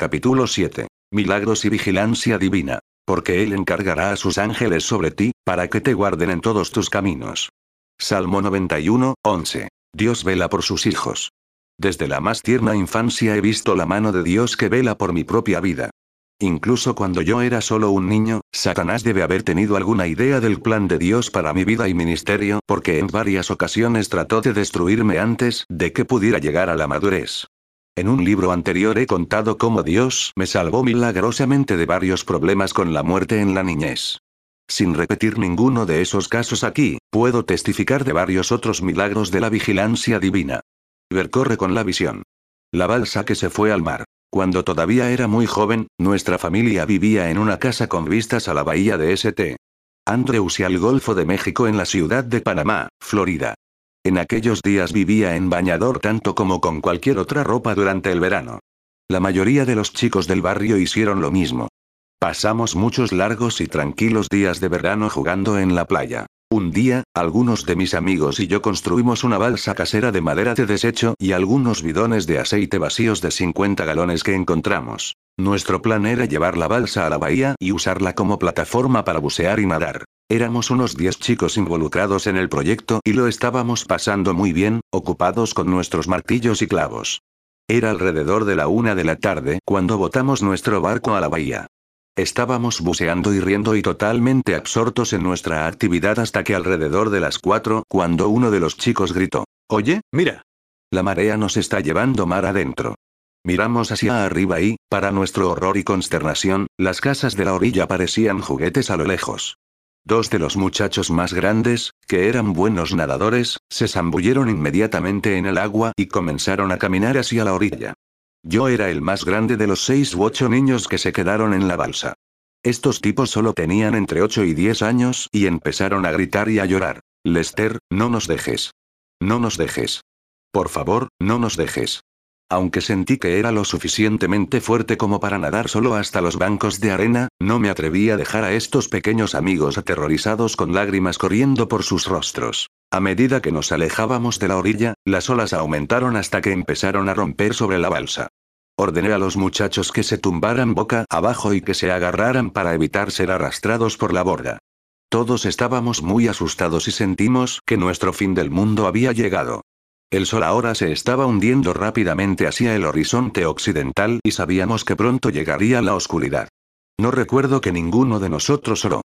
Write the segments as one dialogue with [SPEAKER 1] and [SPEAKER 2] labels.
[SPEAKER 1] Capítulo 7. Milagros y vigilancia divina. Porque Él encargará a sus ángeles sobre ti, para que te guarden en todos tus caminos. Salmo 91, 11. Dios vela por sus hijos. Desde la más tierna infancia he visto la mano de Dios que vela por mi propia vida. Incluso cuando yo era solo un niño, Satanás debe haber tenido alguna idea del plan de Dios para mi vida y ministerio, porque en varias ocasiones trató de destruirme antes de que pudiera llegar a la madurez. En un libro anterior he contado cómo Dios me salvó milagrosamente de varios problemas con la muerte en la niñez. Sin repetir ninguno de esos casos aquí, puedo testificar de varios otros milagros de la vigilancia divina. Ver corre con la visión. La balsa que se fue al mar. Cuando todavía era muy joven, nuestra familia vivía en una casa con vistas a la bahía de St. Andrews y al Golfo de México en la ciudad de Panamá, Florida. En aquellos días vivía en bañador tanto como con cualquier otra ropa durante el verano. La mayoría de los chicos del barrio hicieron lo mismo. Pasamos muchos largos y tranquilos días de verano jugando en la playa. Un día, algunos de mis amigos y yo construimos una balsa casera de madera de desecho y algunos bidones de aceite vacíos de 50 galones que encontramos. Nuestro plan era llevar la balsa a la bahía y usarla como plataforma para bucear y nadar. Éramos unos 10 chicos involucrados en el proyecto y lo estábamos pasando muy bien, ocupados con nuestros martillos y clavos. Era alrededor de la una de la tarde cuando botamos nuestro barco a la bahía. Estábamos buceando y riendo y totalmente absortos en nuestra actividad hasta que alrededor de las cuatro, cuando uno de los chicos gritó, Oye, mira. La marea nos está llevando mar adentro. Miramos hacia arriba y, para nuestro horror y consternación, las casas de la orilla parecían juguetes a lo lejos. Dos de los muchachos más grandes, que eran buenos nadadores, se zambulleron inmediatamente en el agua y comenzaron a caminar hacia la orilla. Yo era el más grande de los seis u ocho niños que se quedaron en la balsa. Estos tipos solo tenían entre 8 y 10 años y empezaron a gritar y a llorar. Lester, no nos dejes. No nos dejes. Por favor, no nos dejes. Aunque sentí que era lo suficientemente fuerte como para nadar solo hasta los bancos de arena, no me atreví a dejar a estos pequeños amigos aterrorizados con lágrimas corriendo por sus rostros. A medida que nos alejábamos de la orilla, las olas aumentaron hasta que empezaron a romper sobre la balsa. Ordené a los muchachos que se tumbaran boca abajo y que se agarraran para evitar ser arrastrados por la borda. Todos estábamos muy asustados y sentimos que nuestro fin del mundo había llegado. El sol ahora se estaba hundiendo rápidamente hacia el horizonte occidental y sabíamos que pronto llegaría la oscuridad. No recuerdo que ninguno de nosotros oró.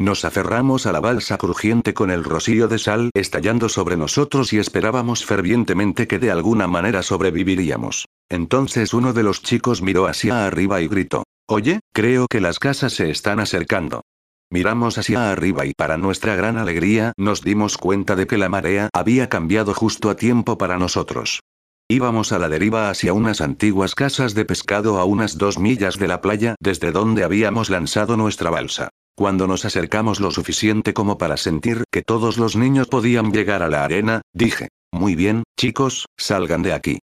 [SPEAKER 1] Nos aferramos a la balsa crujiente con el rocío de sal estallando sobre nosotros y esperábamos fervientemente que de alguna manera sobreviviríamos. Entonces uno de los chicos miró hacia arriba y gritó. Oye, creo que las casas se están acercando. Miramos hacia arriba y para nuestra gran alegría nos dimos cuenta de que la marea había cambiado justo a tiempo para nosotros. Íbamos a la deriva hacia unas antiguas casas de pescado a unas dos millas de la playa desde donde habíamos lanzado nuestra balsa. Cuando nos acercamos lo suficiente como para sentir que todos los niños podían llegar a la arena, dije, muy bien, chicos, salgan de aquí.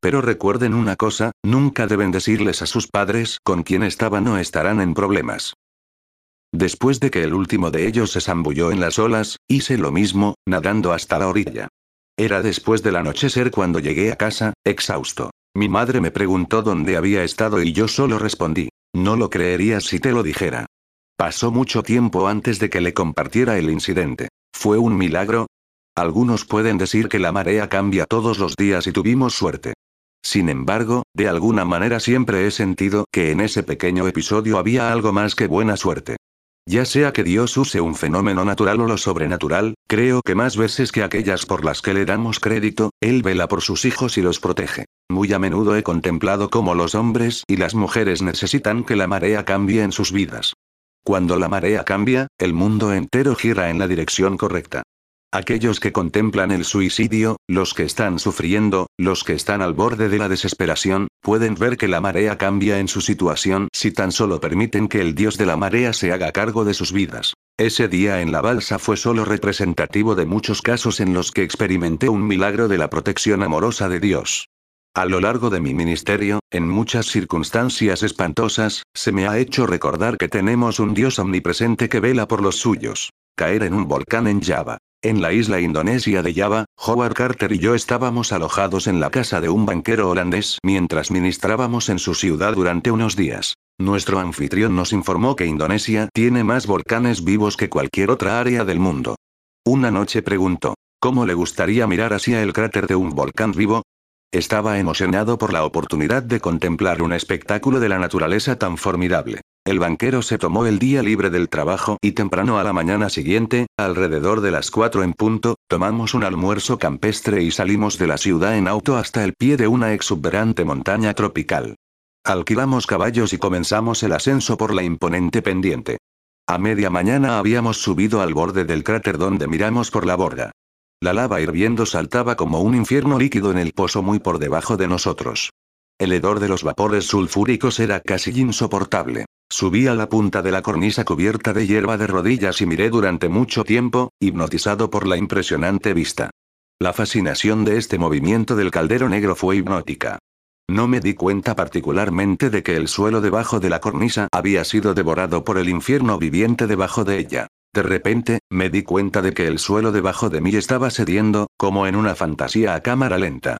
[SPEAKER 1] Pero recuerden una cosa, nunca deben decirles a sus padres con quién estaban o estarán en problemas. Después de que el último de ellos se zambulló en las olas, hice lo mismo, nadando hasta la orilla. Era después del anochecer cuando llegué a casa, exhausto. Mi madre me preguntó dónde había estado y yo solo respondí, no lo creerías si te lo dijera. Pasó mucho tiempo antes de que le compartiera el incidente. ¿Fue un milagro? Algunos pueden decir que la marea cambia todos los días y tuvimos suerte. Sin embargo, de alguna manera siempre he sentido que en ese pequeño episodio había algo más que buena suerte. Ya sea que Dios use un fenómeno natural o lo sobrenatural, creo que más veces que aquellas por las que le damos crédito, Él vela por sus hijos y los protege. Muy a menudo he contemplado cómo los hombres y las mujeres necesitan que la marea cambie en sus vidas. Cuando la marea cambia, el mundo entero gira en la dirección correcta. Aquellos que contemplan el suicidio, los que están sufriendo, los que están al borde de la desesperación, pueden ver que la marea cambia en su situación si tan solo permiten que el dios de la marea se haga cargo de sus vidas. Ese día en la balsa fue solo representativo de muchos casos en los que experimenté un milagro de la protección amorosa de Dios. A lo largo de mi ministerio, en muchas circunstancias espantosas, se me ha hecho recordar que tenemos un Dios omnipresente que vela por los suyos. Caer en un volcán en Java. En la isla indonesia de Java, Howard Carter y yo estábamos alojados en la casa de un banquero holandés mientras ministrábamos en su ciudad durante unos días. Nuestro anfitrión nos informó que Indonesia tiene más volcanes vivos que cualquier otra área del mundo. Una noche preguntó, ¿cómo le gustaría mirar hacia el cráter de un volcán vivo? Estaba emocionado por la oportunidad de contemplar un espectáculo de la naturaleza tan formidable. El banquero se tomó el día libre del trabajo y temprano a la mañana siguiente, alrededor de las 4 en punto, tomamos un almuerzo campestre y salimos de la ciudad en auto hasta el pie de una exuberante montaña tropical. Alquilamos caballos y comenzamos el ascenso por la imponente pendiente. A media mañana habíamos subido al borde del cráter donde miramos por la borda. La lava hirviendo saltaba como un infierno líquido en el pozo muy por debajo de nosotros. El hedor de los vapores sulfúricos era casi insoportable. Subí a la punta de la cornisa cubierta de hierba de rodillas y miré durante mucho tiempo, hipnotizado por la impresionante vista. La fascinación de este movimiento del caldero negro fue hipnótica. No me di cuenta particularmente de que el suelo debajo de la cornisa había sido devorado por el infierno viviente debajo de ella. De repente, me di cuenta de que el suelo debajo de mí estaba cediendo, como en una fantasía a cámara lenta.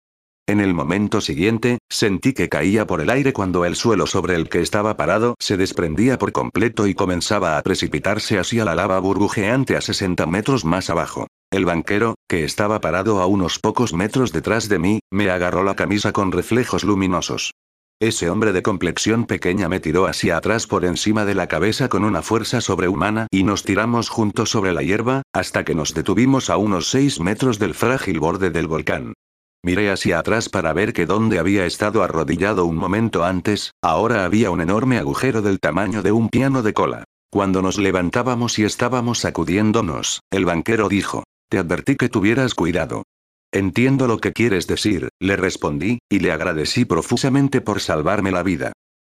[SPEAKER 1] En el momento siguiente, sentí que caía por el aire cuando el suelo sobre el que estaba parado se desprendía por completo y comenzaba a precipitarse hacia la lava burbujeante a 60 metros más abajo. El banquero, que estaba parado a unos pocos metros detrás de mí, me agarró la camisa con reflejos luminosos. Ese hombre de complexión pequeña me tiró hacia atrás por encima de la cabeza con una fuerza sobrehumana y nos tiramos juntos sobre la hierba, hasta que nos detuvimos a unos seis metros del frágil borde del volcán. Miré hacia atrás para ver que donde había estado arrodillado un momento antes, ahora había un enorme agujero del tamaño de un piano de cola. Cuando nos levantábamos y estábamos sacudiéndonos, el banquero dijo, te advertí que tuvieras cuidado. Entiendo lo que quieres decir, le respondí, y le agradecí profusamente por salvarme la vida.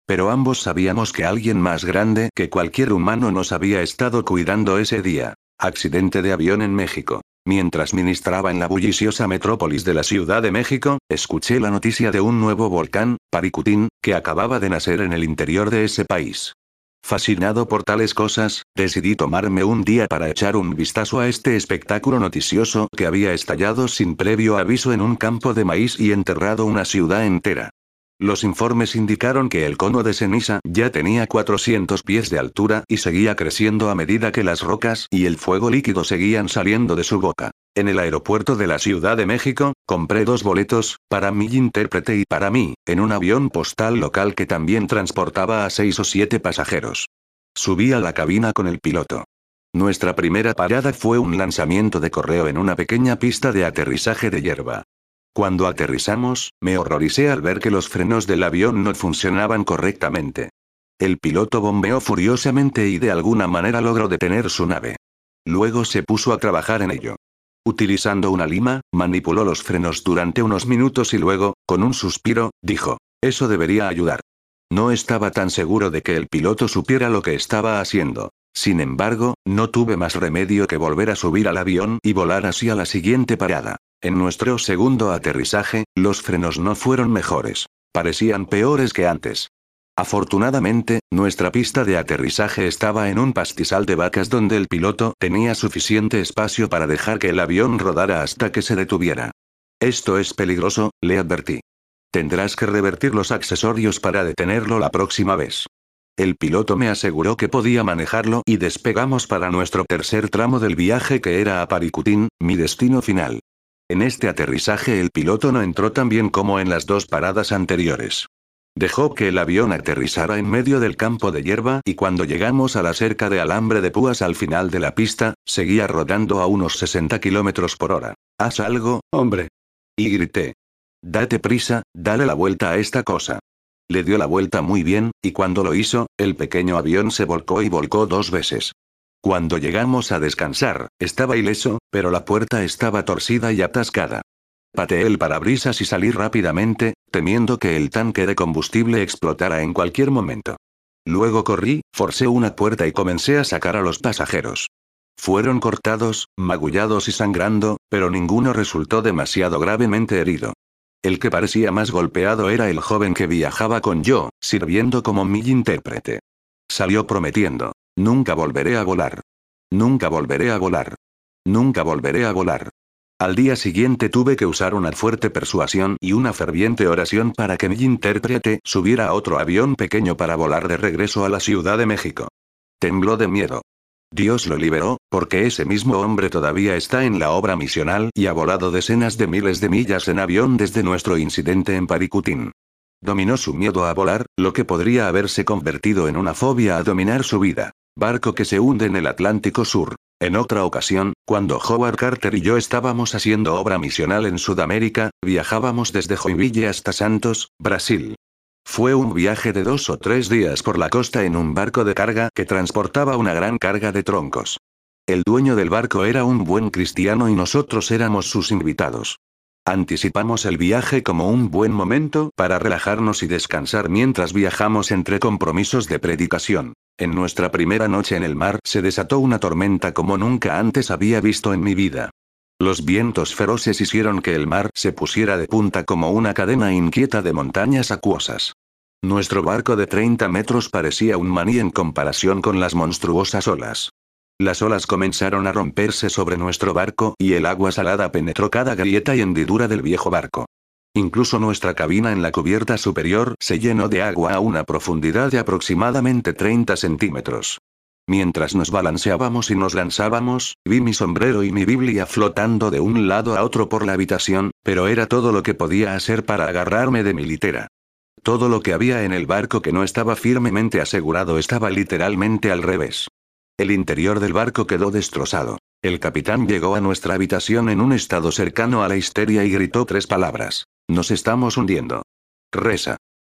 [SPEAKER 1] Pero ambos sabíamos que alguien más grande que cualquier humano nos había estado cuidando ese día. Accidente de avión en México. Mientras ministraba en la bulliciosa metrópolis de la Ciudad de México, escuché la noticia de un nuevo volcán, Paricutín, que acababa de nacer en el interior de ese país. Fascinado por tales cosas, decidí tomarme un día para echar un vistazo a este espectáculo noticioso que había estallado sin previo aviso en un campo de maíz y enterrado una ciudad entera. Los informes indicaron que el cono de ceniza ya tenía 400 pies de altura y seguía creciendo a medida que las rocas y el fuego líquido seguían saliendo de su boca. En el aeropuerto de la Ciudad de México, compré dos boletos, para mi intérprete y para mí, en un avión postal local que también transportaba a seis o siete pasajeros. Subí a la cabina con el piloto. Nuestra primera parada fue un lanzamiento de correo en una pequeña pista de aterrizaje de hierba. Cuando aterrizamos, me horroricé al ver que los frenos del avión no funcionaban correctamente. El piloto bombeó furiosamente y de alguna manera logró detener su nave. Luego se puso a trabajar en ello. Utilizando una lima, manipuló los frenos durante unos minutos y luego, con un suspiro, dijo, eso debería ayudar. No estaba tan seguro de que el piloto supiera lo que estaba haciendo. Sin embargo, no tuve más remedio que volver a subir al avión y volar hacia la siguiente parada. En nuestro segundo aterrizaje, los frenos no fueron mejores. Parecían peores que antes. Afortunadamente, nuestra pista de aterrizaje estaba en un pastizal de vacas donde el piloto tenía suficiente espacio para dejar que el avión rodara hasta que se detuviera. Esto es peligroso, le advertí. Tendrás que revertir los accesorios para detenerlo la próxima vez. El piloto me aseguró que podía manejarlo y despegamos para nuestro tercer tramo del viaje que era a Paricutín, mi destino final. En este aterrizaje el piloto no entró tan bien como en las dos paradas anteriores. Dejó que el avión aterrizara en medio del campo de hierba y cuando llegamos a la cerca de alambre de púas al final de la pista, seguía rodando a unos 60 kilómetros por hora. Haz algo, hombre. Y grité. Date prisa, dale la vuelta a esta cosa. Le dio la vuelta muy bien, y cuando lo hizo, el pequeño avión se volcó y volcó dos veces. Cuando llegamos a descansar, estaba ileso, pero la puerta estaba torcida y atascada. Pateé el parabrisas y salí rápidamente, temiendo que el tanque de combustible explotara en cualquier momento. Luego corrí, forcé una puerta y comencé a sacar a los pasajeros. Fueron cortados, magullados y sangrando, pero ninguno resultó demasiado gravemente herido. El que parecía más golpeado era el joven que viajaba con yo, sirviendo como mi intérprete. Salió prometiendo. Nunca volveré a volar. Nunca volveré a volar. Nunca volveré a volar. Al día siguiente tuve que usar una fuerte persuasión y una ferviente oración para que mi intérprete subiera a otro avión pequeño para volar de regreso a la Ciudad de México. Tembló de miedo. Dios lo liberó, porque ese mismo hombre todavía está en la obra misional y ha volado decenas de miles de millas en avión desde nuestro incidente en Paricutín. Dominó su miedo a volar, lo que podría haberse convertido en una fobia a dominar su vida. Barco que se hunde en el Atlántico Sur. En otra ocasión, cuando Howard Carter y yo estábamos haciendo obra misional en Sudamérica, viajábamos desde Joinville hasta Santos, Brasil. Fue un viaje de dos o tres días por la costa en un barco de carga que transportaba una gran carga de troncos. El dueño del barco era un buen cristiano y nosotros éramos sus invitados. Anticipamos el viaje como un buen momento para relajarnos y descansar mientras viajamos entre compromisos de predicación. En nuestra primera noche en el mar se desató una tormenta como nunca antes había visto en mi vida. Los vientos feroces hicieron que el mar se pusiera de punta como una cadena inquieta de montañas acuosas. Nuestro barco de 30 metros parecía un maní en comparación con las monstruosas olas. Las olas comenzaron a romperse sobre nuestro barco y el agua salada penetró cada grieta y hendidura del viejo barco. Incluso nuestra cabina en la cubierta superior se llenó de agua a una profundidad de aproximadamente 30 centímetros. Mientras nos balanceábamos y nos lanzábamos, vi mi sombrero y mi Biblia flotando de un lado a otro por la habitación, pero era todo lo que podía hacer para agarrarme de mi litera. Todo lo que había en el barco que no estaba firmemente asegurado estaba literalmente al revés. El interior del barco quedó destrozado. El capitán llegó a nuestra habitación en un estado cercano a la histeria y gritó tres palabras. Nos estamos hundiendo. Reza.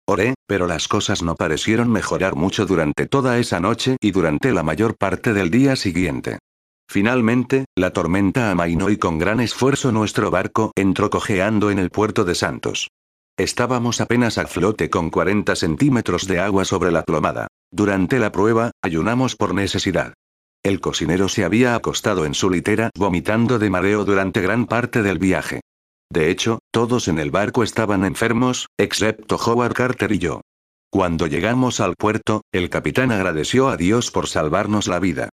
[SPEAKER 1] Oré, pero las cosas no parecieron mejorar mucho durante toda esa noche y durante la mayor parte del día siguiente. Finalmente, la tormenta amainó y con gran esfuerzo nuestro barco entró cojeando en el puerto de Santos. Estábamos apenas a flote con 40 centímetros de agua sobre la plomada. Durante la prueba, ayunamos por necesidad. El cocinero se había acostado en su litera vomitando de mareo durante gran parte del viaje. De hecho, todos en el barco estaban enfermos, excepto Howard Carter y yo. Cuando llegamos al puerto, el capitán agradeció a Dios por salvarnos la vida.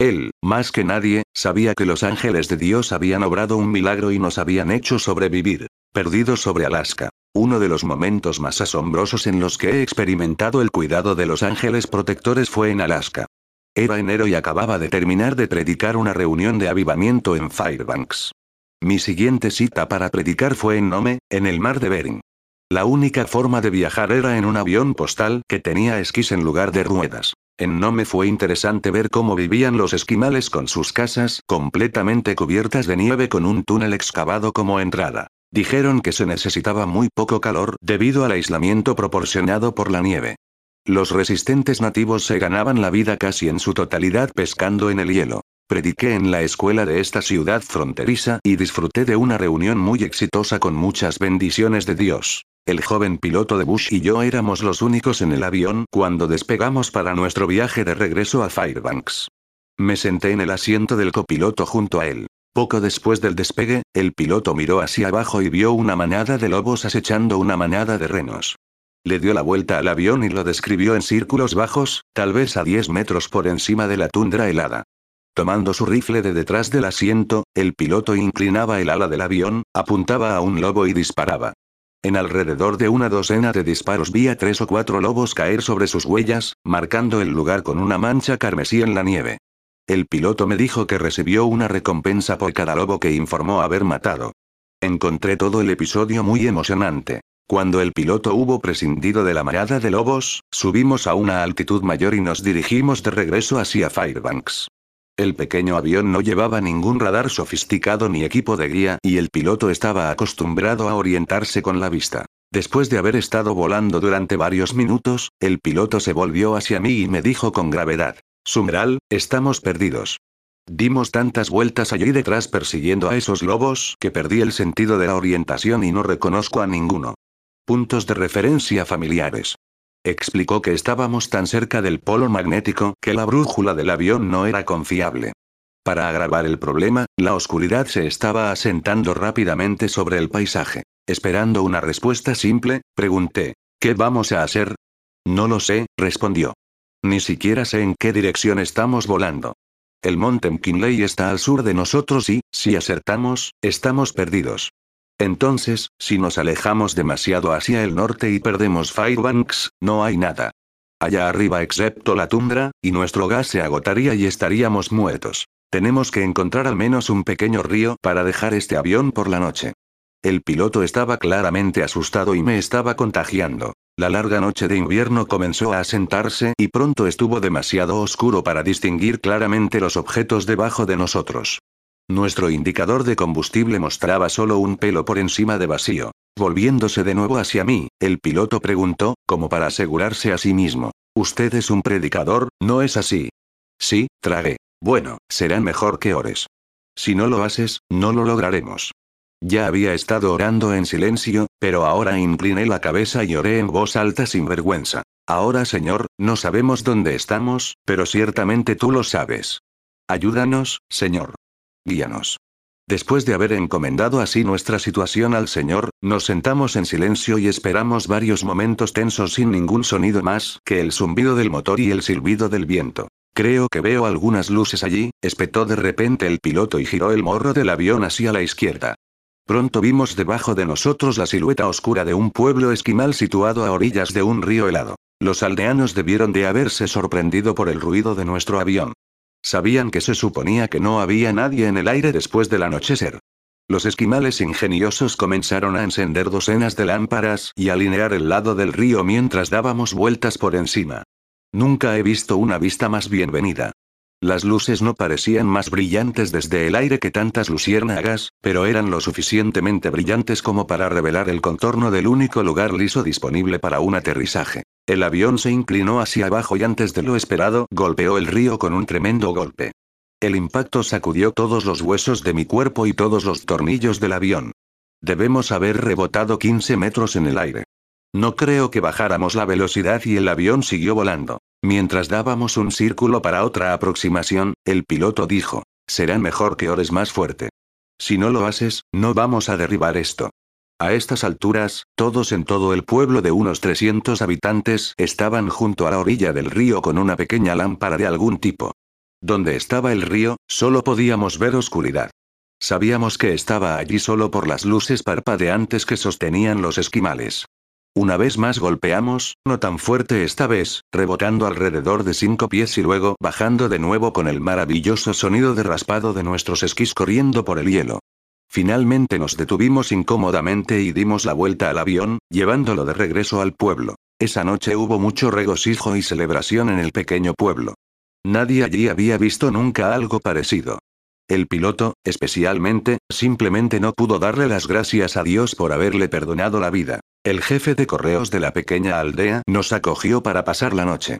[SPEAKER 1] Él, más que nadie, sabía que los ángeles de Dios habían obrado un milagro y nos habían hecho sobrevivir. Perdidos sobre Alaska. Uno de los momentos más asombrosos en los que he experimentado el cuidado de los ángeles protectores fue en Alaska. Era enero y acababa de terminar de predicar una reunión de avivamiento en Fairbanks. Mi siguiente cita para predicar fue en Nome, en el mar de Bering. La única forma de viajar era en un avión postal que tenía esquís en lugar de ruedas. En Nome fue interesante ver cómo vivían los esquimales con sus casas completamente cubiertas de nieve con un túnel excavado como entrada. Dijeron que se necesitaba muy poco calor debido al aislamiento proporcionado por la nieve. Los resistentes nativos se ganaban la vida casi en su totalidad pescando en el hielo. Prediqué en la escuela de esta ciudad fronteriza y disfruté de una reunión muy exitosa con muchas bendiciones de Dios. El joven piloto de Bush y yo éramos los únicos en el avión cuando despegamos para nuestro viaje de regreso a Fairbanks. Me senté en el asiento del copiloto junto a él. Poco después del despegue, el piloto miró hacia abajo y vio una manada de lobos acechando una manada de renos. Le dio la vuelta al avión y lo describió en círculos bajos, tal vez a 10 metros por encima de la tundra helada. Tomando su rifle de detrás del asiento, el piloto inclinaba el ala del avión, apuntaba a un lobo y disparaba. En alrededor de una docena de disparos vi a tres o cuatro lobos caer sobre sus huellas, marcando el lugar con una mancha carmesí en la nieve. El piloto me dijo que recibió una recompensa por cada lobo que informó haber matado. Encontré todo el episodio muy emocionante. Cuando el piloto hubo prescindido de la manada de lobos, subimos a una altitud mayor y nos dirigimos de regreso hacia Fairbanks. El pequeño avión no llevaba ningún radar sofisticado ni equipo de guía y el piloto estaba acostumbrado a orientarse con la vista. Después de haber estado volando durante varios minutos, el piloto se volvió hacia mí y me dijo con gravedad. Sumral, estamos perdidos. Dimos tantas vueltas allí detrás persiguiendo a esos lobos que perdí el sentido de la orientación y no reconozco a ninguno. Puntos de referencia familiares. Explicó que estábamos tan cerca del polo magnético que la brújula del avión no era confiable. Para agravar el problema, la oscuridad se estaba asentando rápidamente sobre el paisaje. Esperando una respuesta simple, pregunté, ¿qué vamos a hacer? No lo sé, respondió. Ni siquiera sé en qué dirección estamos volando. El monte McKinley está al sur de nosotros y, si acertamos, estamos perdidos. Entonces, si nos alejamos demasiado hacia el norte y perdemos Fairbanks, no hay nada. Allá arriba excepto la tundra, y nuestro gas se agotaría y estaríamos muertos. Tenemos que encontrar al menos un pequeño río para dejar este avión por la noche. El piloto estaba claramente asustado y me estaba contagiando. La larga noche de invierno comenzó a asentarse y pronto estuvo demasiado oscuro para distinguir claramente los objetos debajo de nosotros. Nuestro indicador de combustible mostraba solo un pelo por encima de vacío. Volviéndose de nuevo hacia mí, el piloto preguntó, como para asegurarse a sí mismo. Usted es un predicador, ¿no es así? Sí, tragué. Bueno, serán mejor que ores. Si no lo haces, no lo lograremos. Ya había estado orando en silencio, pero ahora incliné la cabeza y oré en voz alta sin vergüenza. Ahora Señor, no sabemos dónde estamos, pero ciertamente tú lo sabes. Ayúdanos, Señor. Guíanos. Después de haber encomendado así nuestra situación al Señor, nos sentamos en silencio y esperamos varios momentos tensos sin ningún sonido más que el zumbido del motor y el silbido del viento. Creo que veo algunas luces allí, espetó de repente el piloto y giró el morro del avión hacia la izquierda. Pronto vimos debajo de nosotros la silueta oscura de un pueblo esquimal situado a orillas de un río helado. Los aldeanos debieron de haberse sorprendido por el ruido de nuestro avión. Sabían que se suponía que no había nadie en el aire después del anochecer. Los esquimales ingeniosos comenzaron a encender docenas de lámparas y alinear el lado del río mientras dábamos vueltas por encima. Nunca he visto una vista más bienvenida. Las luces no parecían más brillantes desde el aire que tantas luciérnagas, pero eran lo suficientemente brillantes como para revelar el contorno del único lugar liso disponible para un aterrizaje. El avión se inclinó hacia abajo y antes de lo esperado, golpeó el río con un tremendo golpe. El impacto sacudió todos los huesos de mi cuerpo y todos los tornillos del avión. Debemos haber rebotado 15 metros en el aire. No creo que bajáramos la velocidad y el avión siguió volando. Mientras dábamos un círculo para otra aproximación, el piloto dijo, será mejor que ores más fuerte. Si no lo haces, no vamos a derribar esto. A estas alturas, todos en todo el pueblo de unos 300 habitantes estaban junto a la orilla del río con una pequeña lámpara de algún tipo. Donde estaba el río, solo podíamos ver oscuridad. Sabíamos que estaba allí solo por las luces parpadeantes que sostenían los esquimales. Una vez más golpeamos, no tan fuerte esta vez, rebotando alrededor de cinco pies y luego bajando de nuevo con el maravilloso sonido de raspado de nuestros esquís corriendo por el hielo. Finalmente nos detuvimos incómodamente y dimos la vuelta al avión, llevándolo de regreso al pueblo. Esa noche hubo mucho regocijo y celebración en el pequeño pueblo. Nadie allí había visto nunca algo parecido. El piloto, especialmente, simplemente no pudo darle las gracias a Dios por haberle perdonado la vida. El jefe de correos de la pequeña aldea nos acogió para pasar la noche.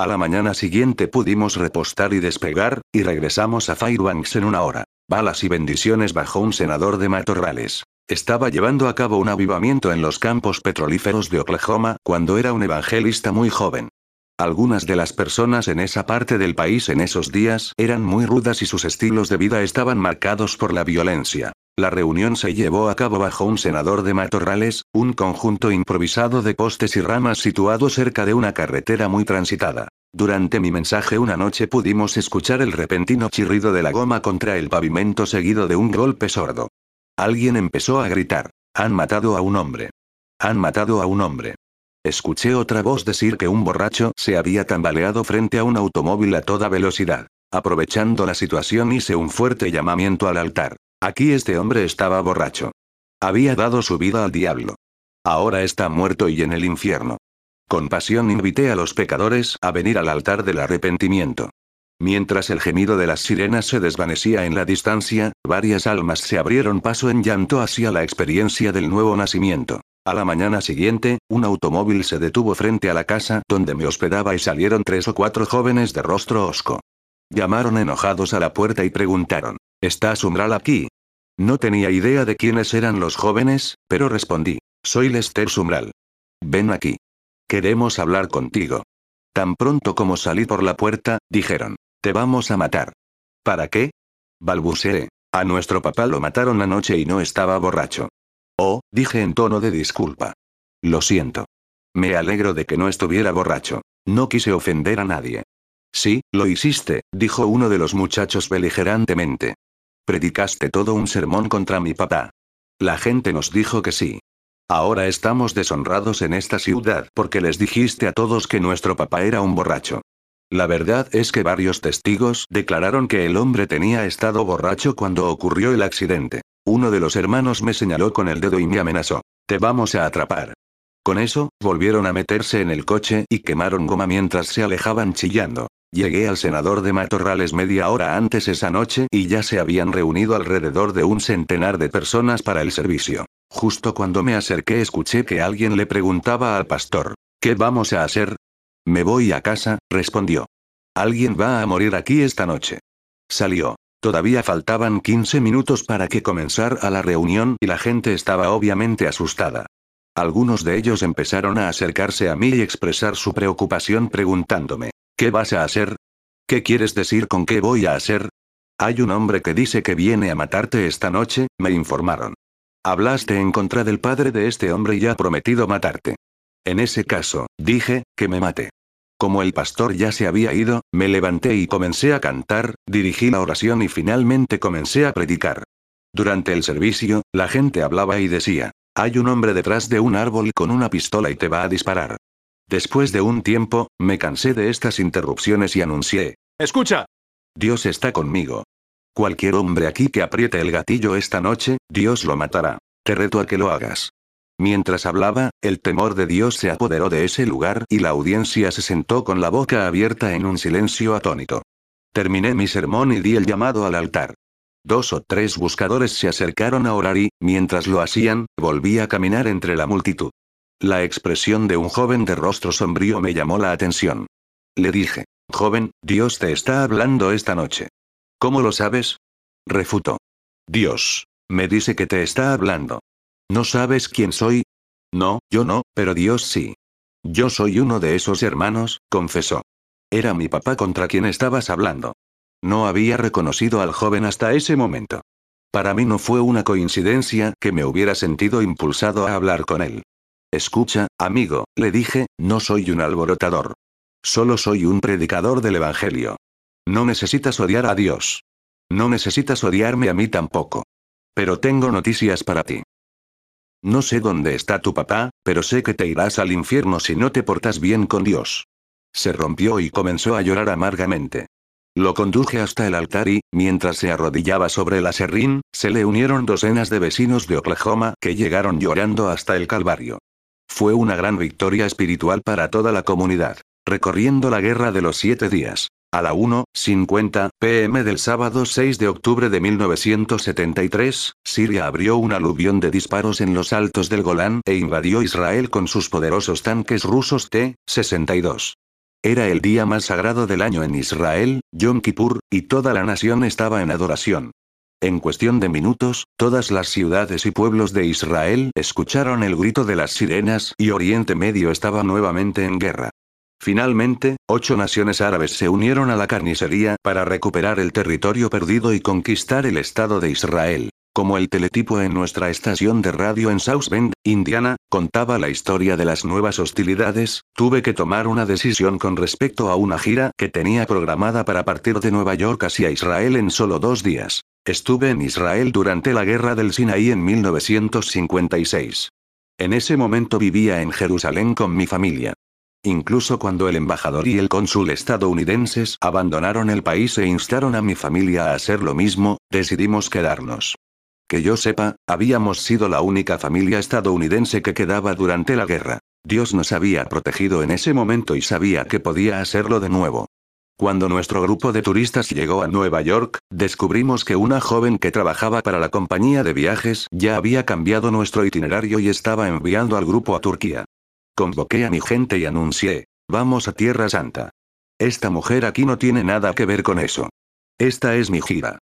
[SPEAKER 1] A la mañana siguiente pudimos repostar y despegar, y regresamos a Fairbanks en una hora. Balas y bendiciones bajo un senador de matorrales. Estaba llevando a cabo un avivamiento en los campos petrolíferos de Oklahoma cuando era un evangelista muy joven. Algunas de las personas en esa parte del país en esos días eran muy rudas y sus estilos de vida estaban marcados por la violencia. La reunión se llevó a cabo bajo un senador de matorrales, un conjunto improvisado de postes y ramas situado cerca de una carretera muy transitada. Durante mi mensaje una noche pudimos escuchar el repentino chirrido de la goma contra el pavimento seguido de un golpe sordo. Alguien empezó a gritar. Han matado a un hombre. Han matado a un hombre. Escuché otra voz decir que un borracho se había tambaleado frente a un automóvil a toda velocidad. Aprovechando la situación hice un fuerte llamamiento al altar. Aquí este hombre estaba borracho. Había dado su vida al diablo. Ahora está muerto y en el infierno. Con pasión invité a los pecadores a venir al altar del arrepentimiento. Mientras el gemido de las sirenas se desvanecía en la distancia, varias almas se abrieron paso en llanto hacia la experiencia del nuevo nacimiento. A la mañana siguiente, un automóvil se detuvo frente a la casa donde me hospedaba y salieron tres o cuatro jóvenes de rostro osco. Llamaron enojados a la puerta y preguntaron, ¿Está Sumral aquí? No tenía idea de quiénes eran los jóvenes, pero respondí. Soy Lester Sumral. Ven aquí. Queremos hablar contigo. Tan pronto como salí por la puerta, dijeron. Te vamos a matar. ¿Para qué? Balbuceé. A nuestro papá lo mataron anoche y no estaba borracho. Oh, dije en tono de disculpa. Lo siento. Me alegro de que no estuviera borracho. No quise ofender a nadie. Sí, lo hiciste, dijo uno de los muchachos beligerantemente. Predicaste todo un sermón contra mi papá. La gente nos dijo que sí. Ahora estamos deshonrados en esta ciudad porque les dijiste a todos que nuestro papá era un borracho. La verdad es que varios testigos declararon que el hombre tenía estado borracho cuando ocurrió el accidente. Uno de los hermanos me señaló con el dedo y me amenazó. Te vamos a atrapar. Con eso, volvieron a meterse en el coche y quemaron goma mientras se alejaban chillando. Llegué al senador de Matorrales media hora antes esa noche y ya se habían reunido alrededor de un centenar de personas para el servicio. Justo cuando me acerqué escuché que alguien le preguntaba al pastor, ¿qué vamos a hacer? Me voy a casa, respondió. Alguien va a morir aquí esta noche. Salió. Todavía faltaban 15 minutos para que comenzara la reunión y la gente estaba obviamente asustada. Algunos de ellos empezaron a acercarse a mí y expresar su preocupación preguntándome, ¿Qué vas a hacer? ¿Qué quieres decir con qué voy a hacer? Hay un hombre que dice que viene a matarte esta noche, me informaron. Hablaste en contra del padre de este hombre y ha prometido matarte. En ese caso, dije, que me mate. Como el pastor ya se había ido, me levanté y comencé a cantar, dirigí la oración y finalmente comencé a predicar. Durante el servicio, la gente hablaba y decía, hay un hombre detrás de un árbol con una pistola y te va a disparar. Después de un tiempo, me cansé de estas interrupciones y anuncié. Escucha. Dios está conmigo. Cualquier hombre aquí que apriete el gatillo esta noche, Dios lo matará. Te reto a que lo hagas. Mientras hablaba, el temor de Dios se apoderó de ese lugar y la audiencia se sentó con la boca abierta en un silencio atónito. Terminé mi sermón y di el llamado al altar. Dos o tres buscadores se acercaron a orar y, mientras lo hacían, volví a caminar entre la multitud. La expresión de un joven de rostro sombrío me llamó la atención. Le dije, joven, Dios te está hablando esta noche. ¿Cómo lo sabes? Refutó. Dios. Me dice que te está hablando. ¿No sabes quién soy? No, yo no, pero Dios sí. Yo soy uno de esos hermanos, confesó. Era mi papá contra quien estabas hablando. No había reconocido al joven hasta ese momento. Para mí no fue una coincidencia que me hubiera sentido impulsado a hablar con él. Escucha, amigo, le dije, no soy un alborotador. Solo soy un predicador del Evangelio. No necesitas odiar a Dios. No necesitas odiarme a mí tampoco. Pero tengo noticias para ti. No sé dónde está tu papá, pero sé que te irás al infierno si no te portas bien con Dios. Se rompió y comenzó a llorar amargamente. Lo conduje hasta el altar y, mientras se arrodillaba sobre el aserrín, se le unieron docenas de vecinos de Oklahoma que llegaron llorando hasta el Calvario. Fue una gran victoria espiritual para toda la comunidad. Recorriendo la guerra de los siete días. A la 1.50 pm del sábado 6 de octubre de 1973, Siria abrió un aluvión de disparos en los altos del Golán e invadió Israel con sus poderosos tanques rusos T-62. Era el día más sagrado del año en Israel, Yom Kippur, y toda la nación estaba en adoración. En cuestión de minutos, todas las ciudades y pueblos de Israel escucharon el grito de las sirenas y Oriente Medio estaba nuevamente en guerra. Finalmente, ocho naciones árabes se unieron a la carnicería para recuperar el territorio perdido y conquistar el Estado de Israel. Como el teletipo en nuestra estación de radio en South Bend, Indiana, contaba la historia de las nuevas hostilidades, tuve que tomar una decisión con respecto a una gira que tenía programada para partir de Nueva York hacia Israel en solo dos días. Estuve en Israel durante la guerra del Sinaí en 1956. En ese momento vivía en Jerusalén con mi familia. Incluso cuando el embajador y el cónsul estadounidenses abandonaron el país e instaron a mi familia a hacer lo mismo, decidimos quedarnos. Que yo sepa, habíamos sido la única familia estadounidense que quedaba durante la guerra. Dios nos había protegido en ese momento y sabía que podía hacerlo de nuevo. Cuando nuestro grupo de turistas llegó a Nueva York, descubrimos que una joven que trabajaba para la compañía de viajes ya había cambiado nuestro itinerario y estaba enviando al grupo a Turquía. Convoqué a mi gente y anuncié, vamos a Tierra Santa. Esta mujer aquí no tiene nada que ver con eso. Esta es mi gira.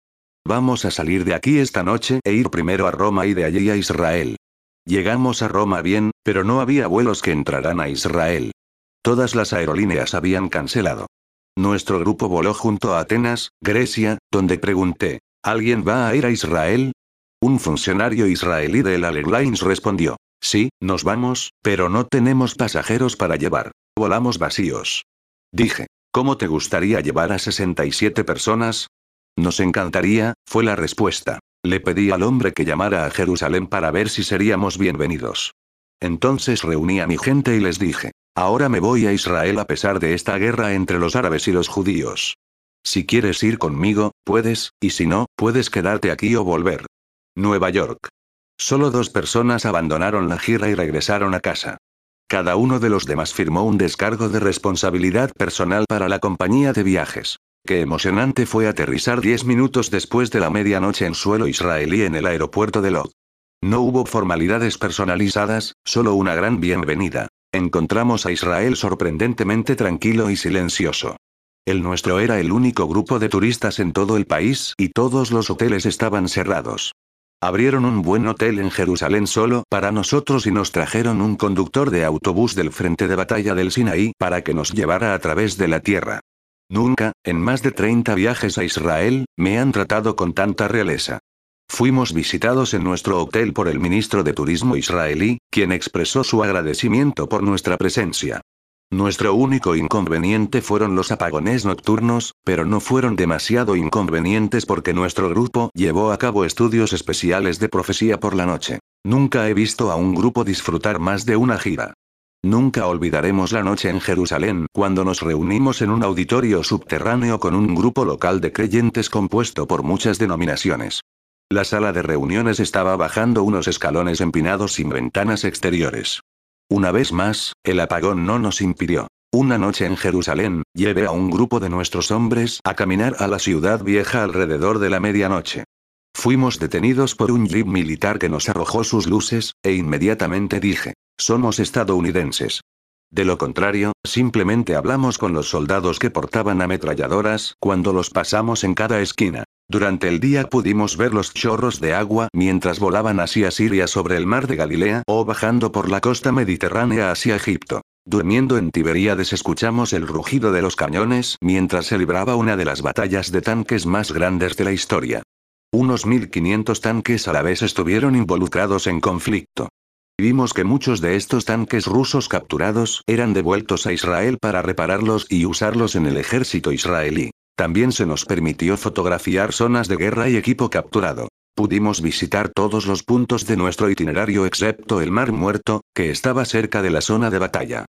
[SPEAKER 1] Vamos a salir de aquí esta noche e ir primero a Roma y de allí a Israel. Llegamos a Roma bien, pero no había vuelos que entraran a Israel. Todas las aerolíneas habían cancelado. Nuestro grupo voló junto a Atenas, Grecia, donde pregunté, ¿alguien va a ir a Israel? Un funcionario israelí de la Airlines respondió, sí, nos vamos, pero no tenemos pasajeros para llevar. Volamos vacíos. Dije, ¿Cómo te gustaría llevar a 67 personas? Nos encantaría, fue la respuesta. Le pedí al hombre que llamara a Jerusalén para ver si seríamos bienvenidos. Entonces reuní a mi gente y les dije, ahora me voy a Israel a pesar de esta guerra entre los árabes y los judíos. Si quieres ir conmigo, puedes, y si no, puedes quedarte aquí o volver. Nueva York. Solo dos personas abandonaron la gira y regresaron a casa. Cada uno de los demás firmó un descargo de responsabilidad personal para la compañía de viajes. Qué emocionante fue aterrizar 10 minutos después de la medianoche en suelo israelí en el aeropuerto de Lod. No hubo formalidades personalizadas, solo una gran bienvenida. Encontramos a Israel sorprendentemente tranquilo y silencioso. El nuestro era el único grupo de turistas en todo el país y todos los hoteles estaban cerrados. Abrieron un buen hotel en Jerusalén solo para nosotros y nos trajeron un conductor de autobús del frente de batalla del Sinaí para que nos llevara a través de la tierra. Nunca, en más de 30 viajes a Israel, me han tratado con tanta realeza. Fuimos visitados en nuestro hotel por el ministro de Turismo israelí, quien expresó su agradecimiento por nuestra presencia. Nuestro único inconveniente fueron los apagones nocturnos, pero no fueron demasiado inconvenientes porque nuestro grupo llevó a cabo estudios especiales de profecía por la noche. Nunca he visto a un grupo disfrutar más de una gira. Nunca olvidaremos la noche en Jerusalén cuando nos reunimos en un auditorio subterráneo con un grupo local de creyentes compuesto por muchas denominaciones. La sala de reuniones estaba bajando unos escalones empinados sin ventanas exteriores. Una vez más, el apagón no nos impidió. Una noche en Jerusalén, llevé a un grupo de nuestros hombres a caminar a la ciudad vieja alrededor de la medianoche. Fuimos detenidos por un jeep militar que nos arrojó sus luces, e inmediatamente dije, somos estadounidenses. De lo contrario, simplemente hablamos con los soldados que portaban ametralladoras cuando los pasamos en cada esquina. Durante el día pudimos ver los chorros de agua mientras volaban hacia Siria sobre el mar de Galilea o bajando por la costa mediterránea hacia Egipto. Durmiendo en Tiberíades escuchamos el rugido de los cañones mientras se libraba una de las batallas de tanques más grandes de la historia. Unos 1500 tanques a la vez estuvieron involucrados en conflicto. Vimos que muchos de estos tanques rusos capturados eran devueltos a Israel para repararlos y usarlos en el ejército israelí. También se nos permitió fotografiar zonas de guerra y equipo capturado. Pudimos visitar todos los puntos de nuestro itinerario excepto el Mar Muerto, que estaba cerca de la zona de batalla.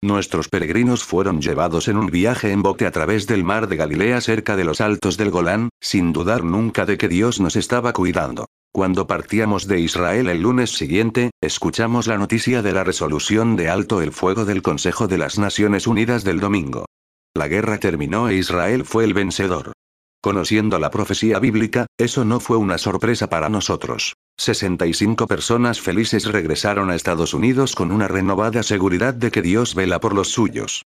[SPEAKER 1] Nuestros peregrinos fueron llevados en un viaje en bote a través del mar de Galilea cerca de los altos del Golán, sin dudar nunca de que Dios nos estaba cuidando. Cuando partíamos de Israel el lunes siguiente, escuchamos la noticia de la resolución de alto el fuego del Consejo de las Naciones Unidas del domingo. La guerra terminó e Israel fue el vencedor. Conociendo la profecía bíblica, eso no fue una sorpresa para nosotros. 65 personas felices regresaron a Estados Unidos con una renovada seguridad de que Dios vela por los suyos.